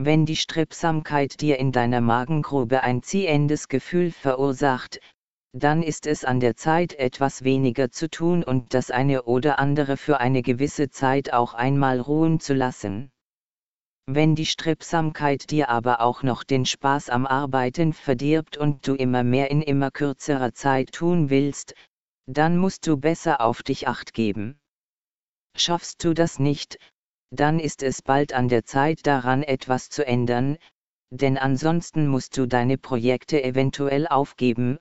Wenn die Strebsamkeit dir in deiner Magengrube ein ziehendes Gefühl verursacht, dann ist es an der Zeit etwas weniger zu tun und das eine oder andere für eine gewisse Zeit auch einmal ruhen zu lassen. Wenn die Strebsamkeit dir aber auch noch den Spaß am Arbeiten verdirbt und du immer mehr in immer kürzerer Zeit tun willst, dann musst du besser auf dich acht geben. Schaffst du das nicht, dann ist es bald an der Zeit daran etwas zu ändern, denn ansonsten musst du deine Projekte eventuell aufgeben,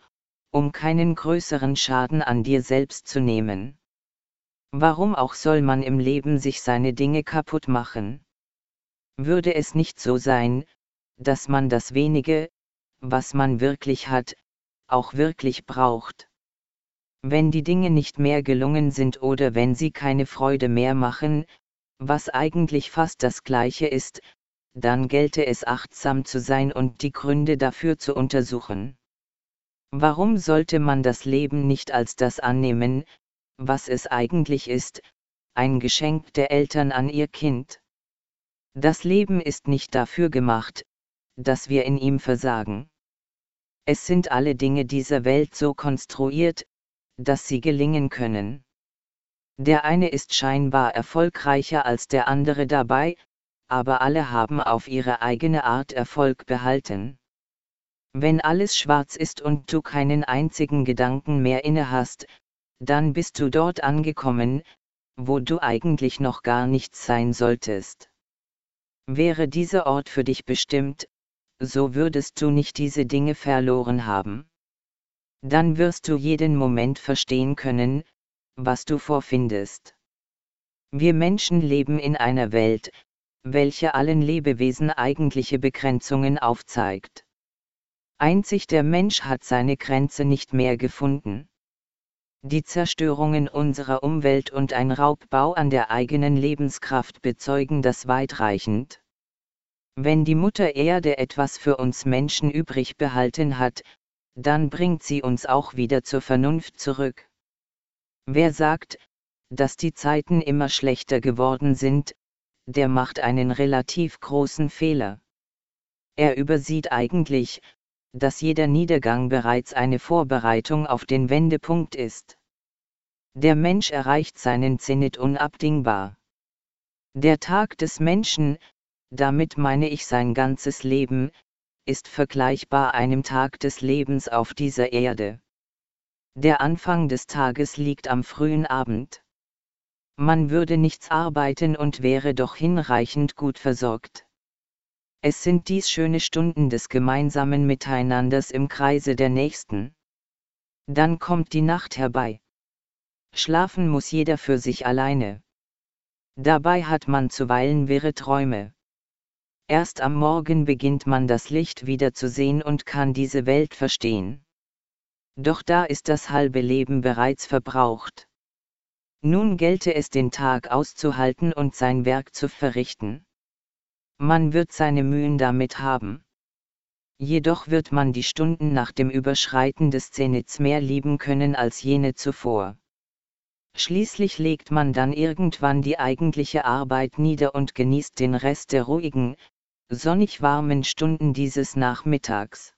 um keinen größeren Schaden an dir selbst zu nehmen. Warum auch soll man im Leben sich seine Dinge kaputt machen? Würde es nicht so sein, dass man das wenige, was man wirklich hat, auch wirklich braucht? Wenn die Dinge nicht mehr gelungen sind oder wenn sie keine Freude mehr machen, was eigentlich fast das gleiche ist, dann gelte es achtsam zu sein und die Gründe dafür zu untersuchen. Warum sollte man das Leben nicht als das annehmen, was es eigentlich ist, ein Geschenk der Eltern an ihr Kind? Das Leben ist nicht dafür gemacht, dass wir in ihm versagen. Es sind alle Dinge dieser Welt so konstruiert, dass sie gelingen können. Der eine ist scheinbar erfolgreicher als der andere dabei, aber alle haben auf ihre eigene Art Erfolg behalten. Wenn alles schwarz ist und du keinen einzigen Gedanken mehr inne hast, dann bist du dort angekommen, wo du eigentlich noch gar nichts sein solltest. Wäre dieser Ort für dich bestimmt, so würdest du nicht diese Dinge verloren haben. Dann wirst du jeden Moment verstehen können, was du vorfindest. Wir Menschen leben in einer Welt, welche allen Lebewesen eigentliche Begrenzungen aufzeigt. Einzig der Mensch hat seine Grenze nicht mehr gefunden. Die Zerstörungen unserer Umwelt und ein Raubbau an der eigenen Lebenskraft bezeugen das weitreichend. Wenn die Mutter Erde etwas für uns Menschen übrig behalten hat, dann bringt sie uns auch wieder zur Vernunft zurück. Wer sagt, dass die Zeiten immer schlechter geworden sind, der macht einen relativ großen Fehler. Er übersieht eigentlich, dass jeder Niedergang bereits eine Vorbereitung auf den Wendepunkt ist. Der Mensch erreicht seinen Zenit unabdingbar. Der Tag des Menschen, damit meine ich sein ganzes Leben, ist vergleichbar einem Tag des Lebens auf dieser Erde. Der Anfang des Tages liegt am frühen Abend. Man würde nichts arbeiten und wäre doch hinreichend gut versorgt. Es sind dies schöne Stunden des gemeinsamen Miteinanders im Kreise der Nächsten. Dann kommt die Nacht herbei. Schlafen muss jeder für sich alleine. Dabei hat man zuweilen wirre Träume. Erst am Morgen beginnt man das Licht wieder zu sehen und kann diese Welt verstehen. Doch da ist das halbe Leben bereits verbraucht. Nun gelte es den Tag auszuhalten und sein Werk zu verrichten. Man wird seine Mühen damit haben. Jedoch wird man die Stunden nach dem Überschreiten des Zenits mehr lieben können als jene zuvor. Schließlich legt man dann irgendwann die eigentliche Arbeit nieder und genießt den Rest der ruhigen, sonnig warmen Stunden dieses Nachmittags.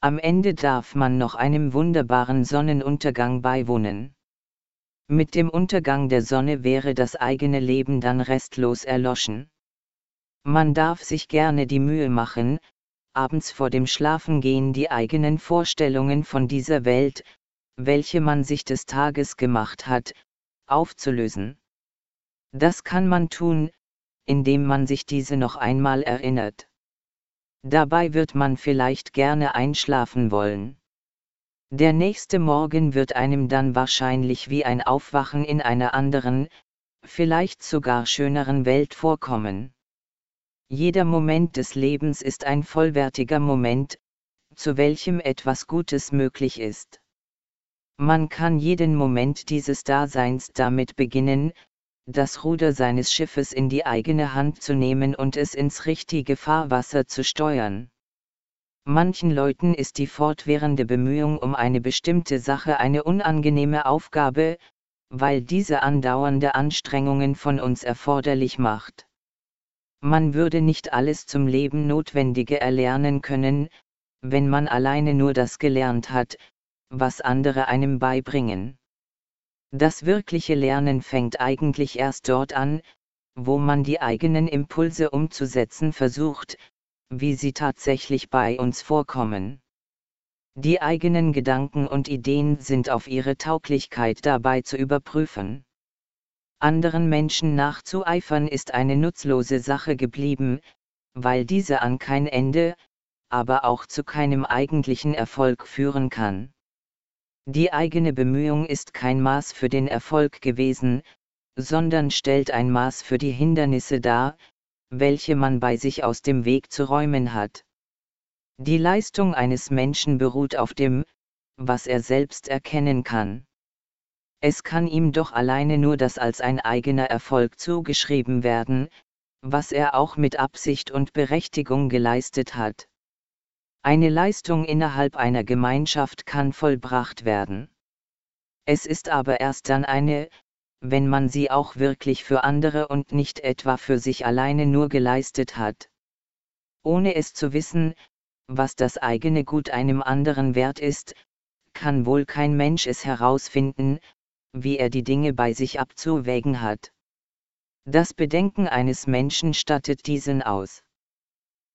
Am Ende darf man noch einem wunderbaren Sonnenuntergang beiwohnen. Mit dem Untergang der Sonne wäre das eigene Leben dann restlos erloschen. Man darf sich gerne die Mühe machen, abends vor dem Schlafengehen die eigenen Vorstellungen von dieser Welt, welche man sich des Tages gemacht hat, aufzulösen. Das kann man tun, indem man sich diese noch einmal erinnert. Dabei wird man vielleicht gerne einschlafen wollen. Der nächste Morgen wird einem dann wahrscheinlich wie ein Aufwachen in einer anderen, vielleicht sogar schöneren Welt vorkommen. Jeder Moment des Lebens ist ein vollwertiger Moment, zu welchem etwas Gutes möglich ist. Man kann jeden Moment dieses Daseins damit beginnen, das Ruder seines Schiffes in die eigene Hand zu nehmen und es ins richtige Fahrwasser zu steuern. Manchen Leuten ist die fortwährende Bemühung um eine bestimmte Sache eine unangenehme Aufgabe, weil diese andauernde Anstrengungen von uns erforderlich macht. Man würde nicht alles zum Leben Notwendige erlernen können, wenn man alleine nur das gelernt hat, was andere einem beibringen. Das wirkliche Lernen fängt eigentlich erst dort an, wo man die eigenen Impulse umzusetzen versucht, wie sie tatsächlich bei uns vorkommen. Die eigenen Gedanken und Ideen sind auf ihre Tauglichkeit dabei zu überprüfen. Anderen Menschen nachzueifern ist eine nutzlose Sache geblieben, weil diese an kein Ende, aber auch zu keinem eigentlichen Erfolg führen kann. Die eigene Bemühung ist kein Maß für den Erfolg gewesen, sondern stellt ein Maß für die Hindernisse dar, welche man bei sich aus dem Weg zu räumen hat. Die Leistung eines Menschen beruht auf dem, was er selbst erkennen kann. Es kann ihm doch alleine nur das als ein eigener Erfolg zugeschrieben werden, was er auch mit Absicht und Berechtigung geleistet hat. Eine Leistung innerhalb einer Gemeinschaft kann vollbracht werden. Es ist aber erst dann eine, wenn man sie auch wirklich für andere und nicht etwa für sich alleine nur geleistet hat. Ohne es zu wissen, was das eigene Gut einem anderen wert ist, kann wohl kein Mensch es herausfinden, wie er die Dinge bei sich abzuwägen hat. Das Bedenken eines Menschen stattet diesen aus.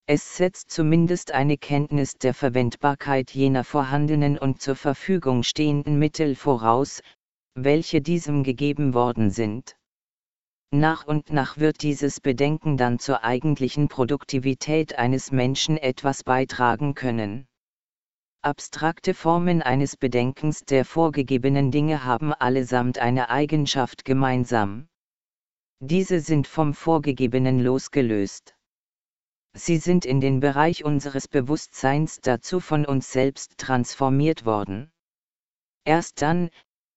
Es setzt zumindest eine Kenntnis der Verwendbarkeit jener vorhandenen und zur Verfügung stehenden Mittel voraus, welche diesem gegeben worden sind. Nach und nach wird dieses Bedenken dann zur eigentlichen Produktivität eines Menschen etwas beitragen können. Abstrakte Formen eines Bedenkens der vorgegebenen Dinge haben allesamt eine Eigenschaft gemeinsam. Diese sind vom Vorgegebenen losgelöst. Sie sind in den Bereich unseres Bewusstseins dazu von uns selbst transformiert worden. Erst dann,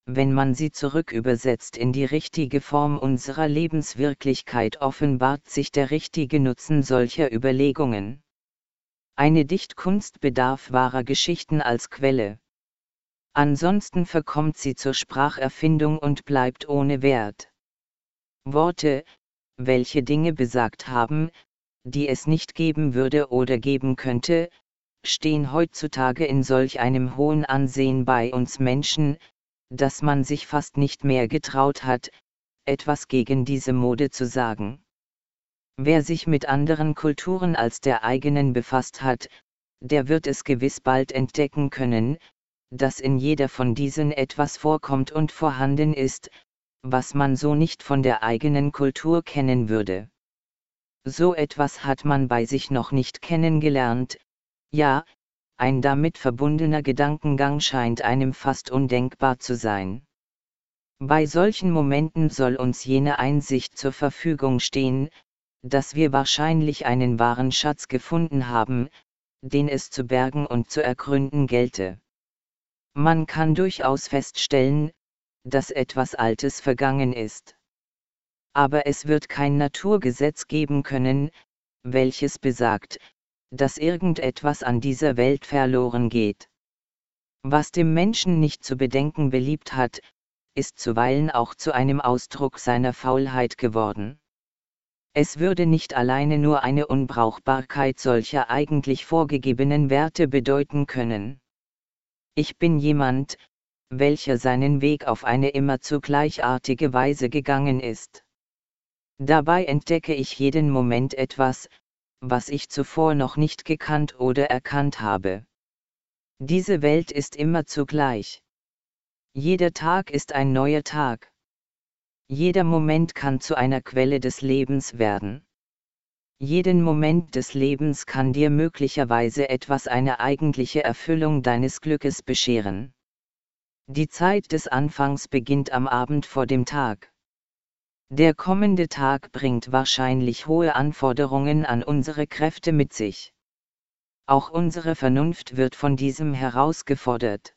wenn man sie zurückübersetzt in die richtige Form unserer Lebenswirklichkeit offenbart sich der richtige Nutzen solcher Überlegungen. Eine Dichtkunst bedarf wahrer Geschichten als Quelle. Ansonsten verkommt sie zur Spracherfindung und bleibt ohne Wert. Worte, welche Dinge besagt haben, die es nicht geben würde oder geben könnte, stehen heutzutage in solch einem hohen Ansehen bei uns Menschen, dass man sich fast nicht mehr getraut hat, etwas gegen diese Mode zu sagen. Wer sich mit anderen Kulturen als der eigenen befasst hat, der wird es gewiss bald entdecken können, dass in jeder von diesen etwas vorkommt und vorhanden ist, was man so nicht von der eigenen Kultur kennen würde. So etwas hat man bei sich noch nicht kennengelernt, ja, ein damit verbundener Gedankengang scheint einem fast undenkbar zu sein. Bei solchen Momenten soll uns jene Einsicht zur Verfügung stehen, dass wir wahrscheinlich einen wahren Schatz gefunden haben, den es zu bergen und zu ergründen gelte. Man kann durchaus feststellen, dass etwas Altes vergangen ist aber es wird kein Naturgesetz geben können, welches besagt, dass irgendetwas an dieser Welt verloren geht. Was dem Menschen nicht zu bedenken beliebt hat, ist zuweilen auch zu einem Ausdruck seiner Faulheit geworden. Es würde nicht alleine nur eine Unbrauchbarkeit solcher eigentlich vorgegebenen Werte bedeuten können. Ich bin jemand, welcher seinen Weg auf eine immerzu gleichartige Weise gegangen ist. Dabei entdecke ich jeden Moment etwas, was ich zuvor noch nicht gekannt oder erkannt habe. Diese Welt ist immer zugleich. Jeder Tag ist ein neuer Tag. Jeder Moment kann zu einer Quelle des Lebens werden. Jeden Moment des Lebens kann dir möglicherweise etwas eine eigentliche Erfüllung deines Glückes bescheren. Die Zeit des Anfangs beginnt am Abend vor dem Tag. Der kommende Tag bringt wahrscheinlich hohe Anforderungen an unsere Kräfte mit sich. Auch unsere Vernunft wird von diesem herausgefordert.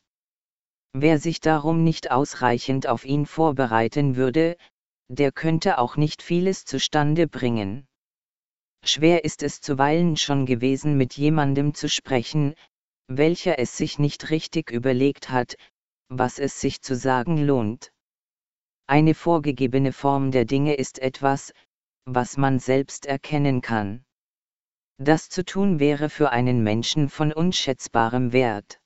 Wer sich darum nicht ausreichend auf ihn vorbereiten würde, der könnte auch nicht vieles zustande bringen. Schwer ist es zuweilen schon gewesen mit jemandem zu sprechen, welcher es sich nicht richtig überlegt hat, was es sich zu sagen lohnt. Eine vorgegebene Form der Dinge ist etwas, was man selbst erkennen kann. Das zu tun wäre für einen Menschen von unschätzbarem Wert.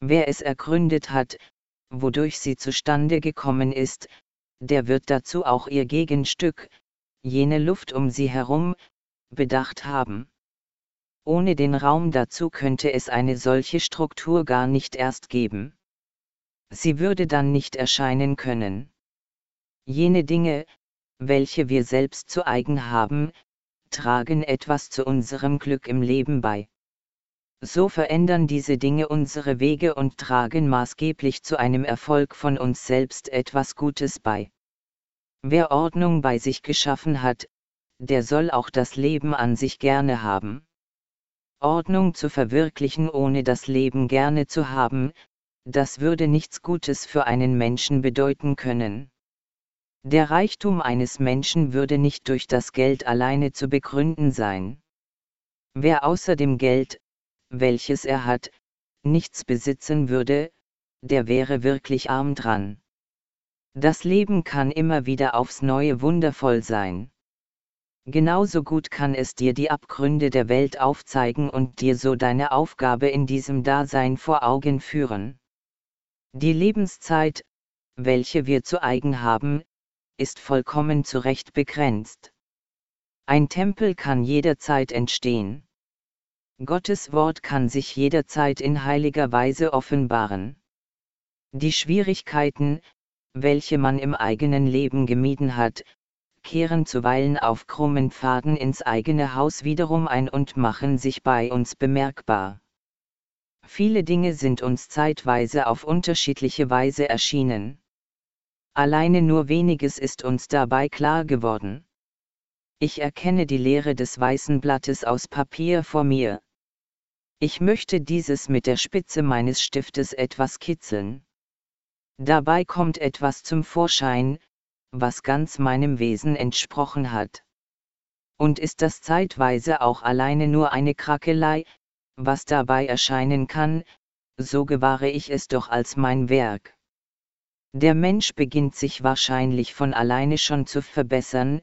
Wer es ergründet hat, wodurch sie zustande gekommen ist, der wird dazu auch ihr Gegenstück, jene Luft um sie herum, bedacht haben. Ohne den Raum dazu könnte es eine solche Struktur gar nicht erst geben. Sie würde dann nicht erscheinen können. Jene Dinge, welche wir selbst zu eigen haben, tragen etwas zu unserem Glück im Leben bei. So verändern diese Dinge unsere Wege und tragen maßgeblich zu einem Erfolg von uns selbst etwas Gutes bei. Wer Ordnung bei sich geschaffen hat, der soll auch das Leben an sich gerne haben. Ordnung zu verwirklichen ohne das Leben gerne zu haben, das würde nichts Gutes für einen Menschen bedeuten können. Der Reichtum eines Menschen würde nicht durch das Geld alleine zu begründen sein. Wer außer dem Geld, welches er hat, nichts besitzen würde, der wäre wirklich arm dran. Das Leben kann immer wieder aufs neue wundervoll sein. Genauso gut kann es dir die Abgründe der Welt aufzeigen und dir so deine Aufgabe in diesem Dasein vor Augen führen. Die Lebenszeit, welche wir zu eigen haben, ist vollkommen zurecht begrenzt. Ein Tempel kann jederzeit entstehen. Gottes Wort kann sich jederzeit in heiliger Weise offenbaren. Die Schwierigkeiten, welche man im eigenen Leben gemieden hat, kehren zuweilen auf krummen Pfaden ins eigene Haus wiederum ein und machen sich bei uns bemerkbar. Viele Dinge sind uns zeitweise auf unterschiedliche Weise erschienen. Alleine nur weniges ist uns dabei klar geworden. Ich erkenne die Leere des weißen Blattes aus Papier vor mir, ich möchte dieses mit der Spitze meines Stiftes etwas kitzeln. Dabei kommt etwas zum Vorschein, was ganz meinem Wesen entsprochen hat. Und ist das zeitweise auch alleine nur eine Krakelei, was dabei erscheinen kann, so gewahre ich es doch als mein Werk. Der Mensch beginnt sich wahrscheinlich von alleine schon zu verbessern,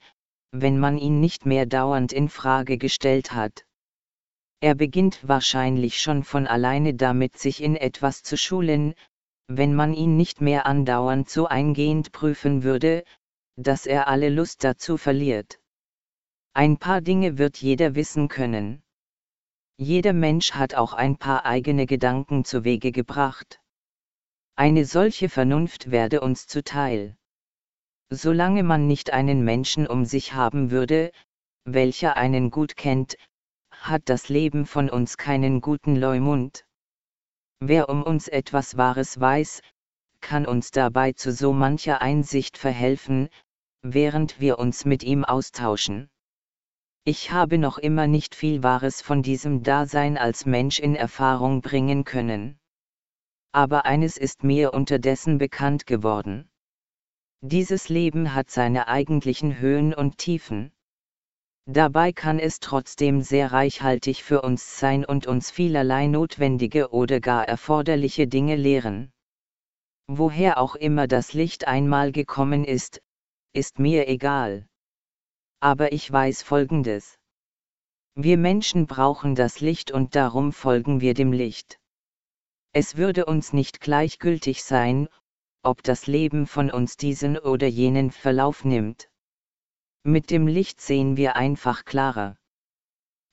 wenn man ihn nicht mehr dauernd in Frage gestellt hat. Er beginnt wahrscheinlich schon von alleine damit, sich in etwas zu schulen, wenn man ihn nicht mehr andauernd so eingehend prüfen würde, dass er alle Lust dazu verliert. Ein paar Dinge wird jeder wissen können. Jeder Mensch hat auch ein paar eigene Gedanken zu Wege gebracht. Eine solche Vernunft werde uns zuteil. Solange man nicht einen Menschen um sich haben würde, welcher einen gut kennt, hat das Leben von uns keinen guten Leumund. Wer um uns etwas Wahres weiß, kann uns dabei zu so mancher Einsicht verhelfen, während wir uns mit ihm austauschen. Ich habe noch immer nicht viel Wahres von diesem Dasein als Mensch in Erfahrung bringen können. Aber eines ist mir unterdessen bekannt geworden. Dieses Leben hat seine eigentlichen Höhen und Tiefen. Dabei kann es trotzdem sehr reichhaltig für uns sein und uns vielerlei notwendige oder gar erforderliche Dinge lehren. Woher auch immer das Licht einmal gekommen ist, ist mir egal. Aber ich weiß Folgendes. Wir Menschen brauchen das Licht und darum folgen wir dem Licht. Es würde uns nicht gleichgültig sein, ob das Leben von uns diesen oder jenen Verlauf nimmt. Mit dem Licht sehen wir einfach klarer.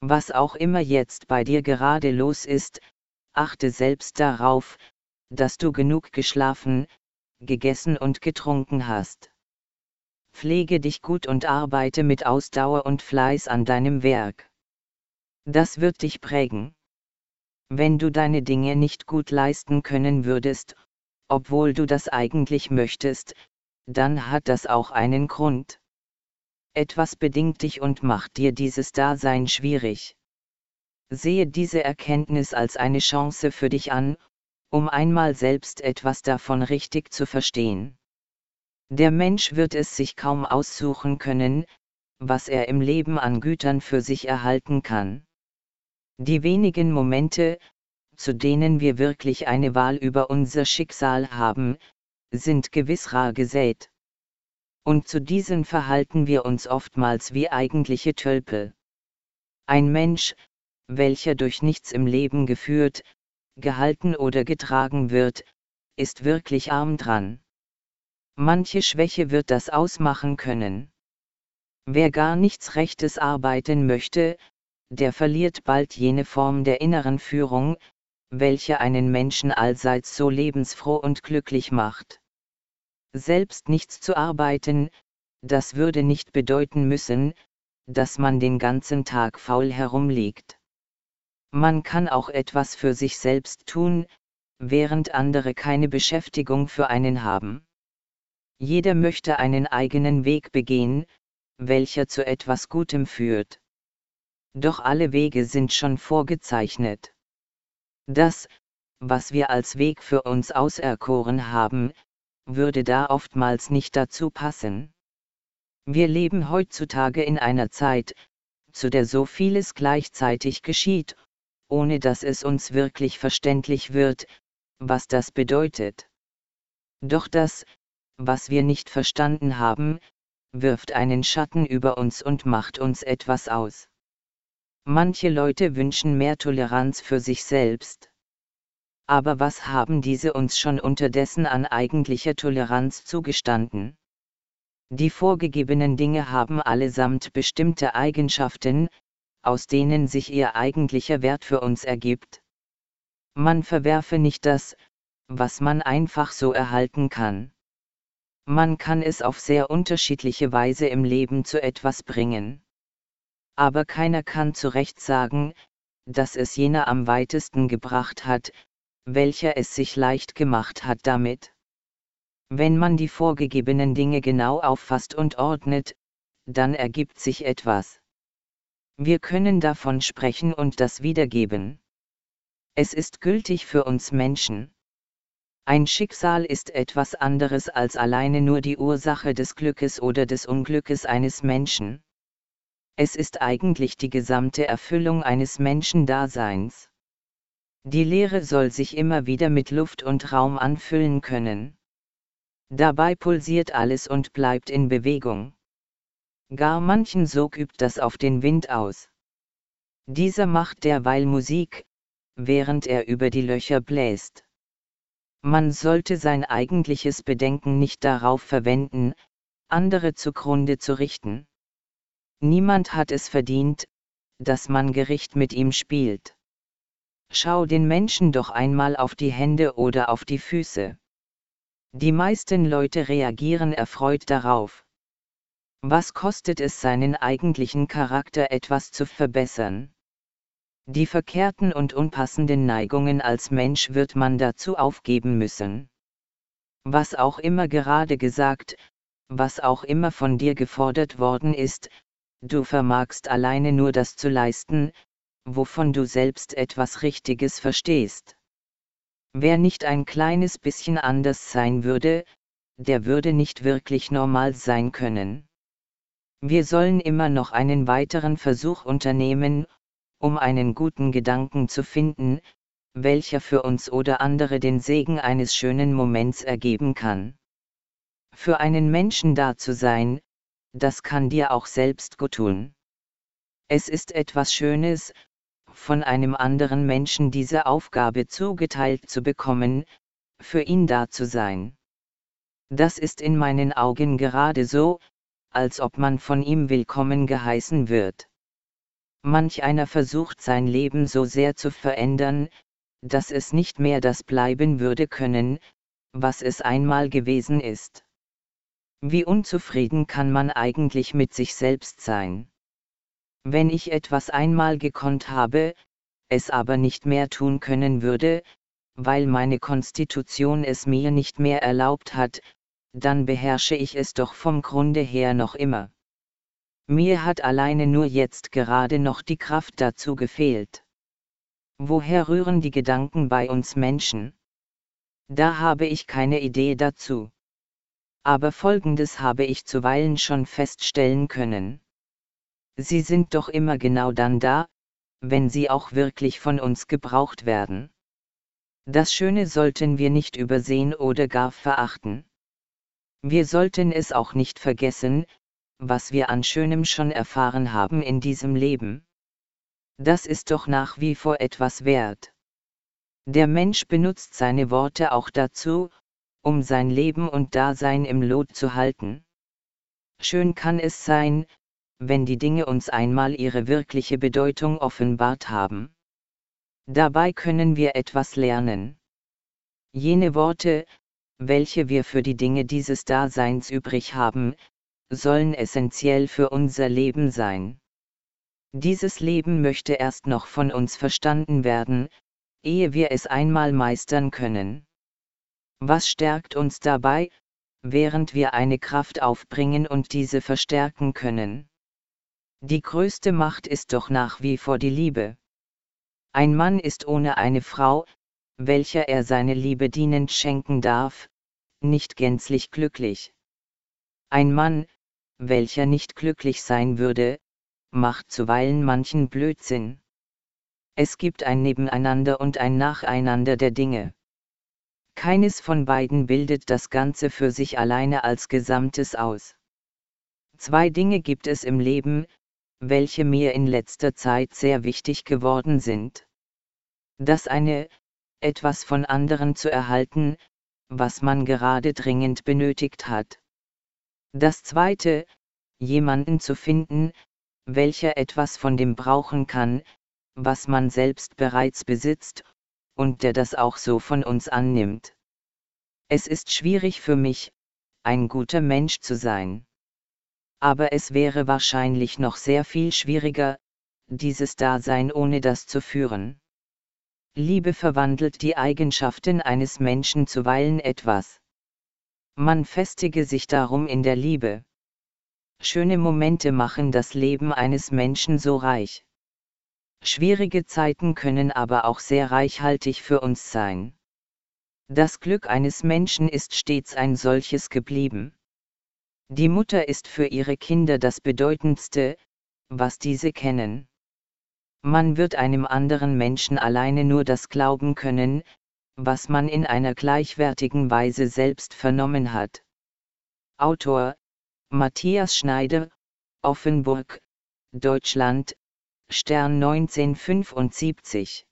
Was auch immer jetzt bei dir gerade los ist, achte selbst darauf, dass du genug geschlafen, gegessen und getrunken hast. Pflege dich gut und arbeite mit Ausdauer und Fleiß an deinem Werk. Das wird dich prägen. Wenn du deine Dinge nicht gut leisten können würdest, obwohl du das eigentlich möchtest, dann hat das auch einen Grund etwas bedingt dich und macht dir dieses Dasein schwierig. Sehe diese Erkenntnis als eine Chance für dich an, um einmal selbst etwas davon richtig zu verstehen. Der Mensch wird es sich kaum aussuchen können, was er im Leben an Gütern für sich erhalten kann. Die wenigen Momente, zu denen wir wirklich eine Wahl über unser Schicksal haben, sind gewiss rar gesät. Und zu diesen verhalten wir uns oftmals wie eigentliche Tölpel. Ein Mensch, welcher durch nichts im Leben geführt, gehalten oder getragen wird, ist wirklich arm dran. Manche Schwäche wird das ausmachen können. Wer gar nichts Rechtes arbeiten möchte, der verliert bald jene Form der inneren Führung, welche einen Menschen allseits so lebensfroh und glücklich macht. Selbst nichts zu arbeiten, das würde nicht bedeuten müssen, dass man den ganzen Tag faul herumliegt. Man kann auch etwas für sich selbst tun, während andere keine Beschäftigung für einen haben. Jeder möchte einen eigenen Weg begehen, welcher zu etwas Gutem führt. Doch alle Wege sind schon vorgezeichnet. Das, was wir als Weg für uns auserkoren haben, würde da oftmals nicht dazu passen. Wir leben heutzutage in einer Zeit, zu der so vieles gleichzeitig geschieht, ohne dass es uns wirklich verständlich wird, was das bedeutet. Doch das, was wir nicht verstanden haben, wirft einen Schatten über uns und macht uns etwas aus. Manche Leute wünschen mehr Toleranz für sich selbst. Aber was haben diese uns schon unterdessen an eigentlicher Toleranz zugestanden? Die vorgegebenen Dinge haben allesamt bestimmte Eigenschaften, aus denen sich ihr eigentlicher Wert für uns ergibt. Man verwerfe nicht das, was man einfach so erhalten kann. Man kann es auf sehr unterschiedliche Weise im Leben zu etwas bringen. Aber keiner kann zu Recht sagen, dass es jener am weitesten gebracht hat, welcher es sich leicht gemacht hat damit. Wenn man die vorgegebenen Dinge genau auffasst und ordnet, dann ergibt sich etwas. Wir können davon sprechen und das wiedergeben. Es ist gültig für uns Menschen. Ein Schicksal ist etwas anderes als alleine nur die Ursache des Glückes oder des Unglückes eines Menschen. Es ist eigentlich die gesamte Erfüllung eines Menschendaseins. Die Lehre soll sich immer wieder mit Luft und Raum anfüllen können. Dabei pulsiert alles und bleibt in Bewegung. Gar manchen Sog übt das auf den Wind aus. Dieser macht derweil Musik, während er über die Löcher bläst. Man sollte sein eigentliches Bedenken nicht darauf verwenden, andere zugrunde zu richten. Niemand hat es verdient, dass man Gericht mit ihm spielt. Schau den Menschen doch einmal auf die Hände oder auf die Füße. Die meisten Leute reagieren erfreut darauf. Was kostet es seinen eigentlichen Charakter etwas zu verbessern? Die verkehrten und unpassenden Neigungen als Mensch wird man dazu aufgeben müssen. Was auch immer gerade gesagt, was auch immer von dir gefordert worden ist, du vermagst alleine nur das zu leisten, wovon du selbst etwas Richtiges verstehst. Wer nicht ein kleines bisschen anders sein würde, der würde nicht wirklich normal sein können. Wir sollen immer noch einen weiteren Versuch unternehmen, um einen guten Gedanken zu finden, welcher für uns oder andere den Segen eines schönen Moments ergeben kann. Für einen Menschen da zu sein, das kann dir auch selbst gut tun. Es ist etwas Schönes, von einem anderen Menschen diese Aufgabe zugeteilt zu bekommen, für ihn da zu sein. Das ist in meinen Augen gerade so, als ob man von ihm willkommen geheißen wird. Manch einer versucht sein Leben so sehr zu verändern, dass es nicht mehr das bleiben würde können, was es einmal gewesen ist. Wie unzufrieden kann man eigentlich mit sich selbst sein? Wenn ich etwas einmal gekonnt habe, es aber nicht mehr tun können würde, weil meine Konstitution es mir nicht mehr erlaubt hat, dann beherrsche ich es doch vom Grunde her noch immer. Mir hat alleine nur jetzt gerade noch die Kraft dazu gefehlt. Woher rühren die Gedanken bei uns Menschen? Da habe ich keine Idee dazu. Aber Folgendes habe ich zuweilen schon feststellen können. Sie sind doch immer genau dann da, wenn sie auch wirklich von uns gebraucht werden. Das Schöne sollten wir nicht übersehen oder gar verachten. Wir sollten es auch nicht vergessen, was wir an Schönem schon erfahren haben in diesem Leben. Das ist doch nach wie vor etwas wert. Der Mensch benutzt seine Worte auch dazu, um sein Leben und Dasein im Lot zu halten. Schön kann es sein, wenn die Dinge uns einmal ihre wirkliche Bedeutung offenbart haben. Dabei können wir etwas lernen. Jene Worte, welche wir für die Dinge dieses Daseins übrig haben, sollen essentiell für unser Leben sein. Dieses Leben möchte erst noch von uns verstanden werden, ehe wir es einmal meistern können. Was stärkt uns dabei, während wir eine Kraft aufbringen und diese verstärken können? Die größte Macht ist doch nach wie vor die Liebe. Ein Mann ist ohne eine Frau, welcher er seine Liebe dienend schenken darf, nicht gänzlich glücklich. Ein Mann, welcher nicht glücklich sein würde, macht zuweilen manchen Blödsinn. Es gibt ein Nebeneinander und ein Nacheinander der Dinge. Keines von beiden bildet das Ganze für sich alleine als Gesamtes aus. Zwei Dinge gibt es im Leben, welche mir in letzter Zeit sehr wichtig geworden sind. Das eine, etwas von anderen zu erhalten, was man gerade dringend benötigt hat. Das zweite, jemanden zu finden, welcher etwas von dem brauchen kann, was man selbst bereits besitzt, und der das auch so von uns annimmt. Es ist schwierig für mich, ein guter Mensch zu sein. Aber es wäre wahrscheinlich noch sehr viel schwieriger, dieses Dasein ohne das zu führen. Liebe verwandelt die Eigenschaften eines Menschen zuweilen etwas. Man festige sich darum in der Liebe. Schöne Momente machen das Leben eines Menschen so reich. Schwierige Zeiten können aber auch sehr reichhaltig für uns sein. Das Glück eines Menschen ist stets ein solches geblieben. Die Mutter ist für ihre Kinder das Bedeutendste, was diese kennen. Man wird einem anderen Menschen alleine nur das glauben können, was man in einer gleichwertigen Weise selbst vernommen hat. Autor Matthias Schneider, Offenburg, Deutschland, Stern 1975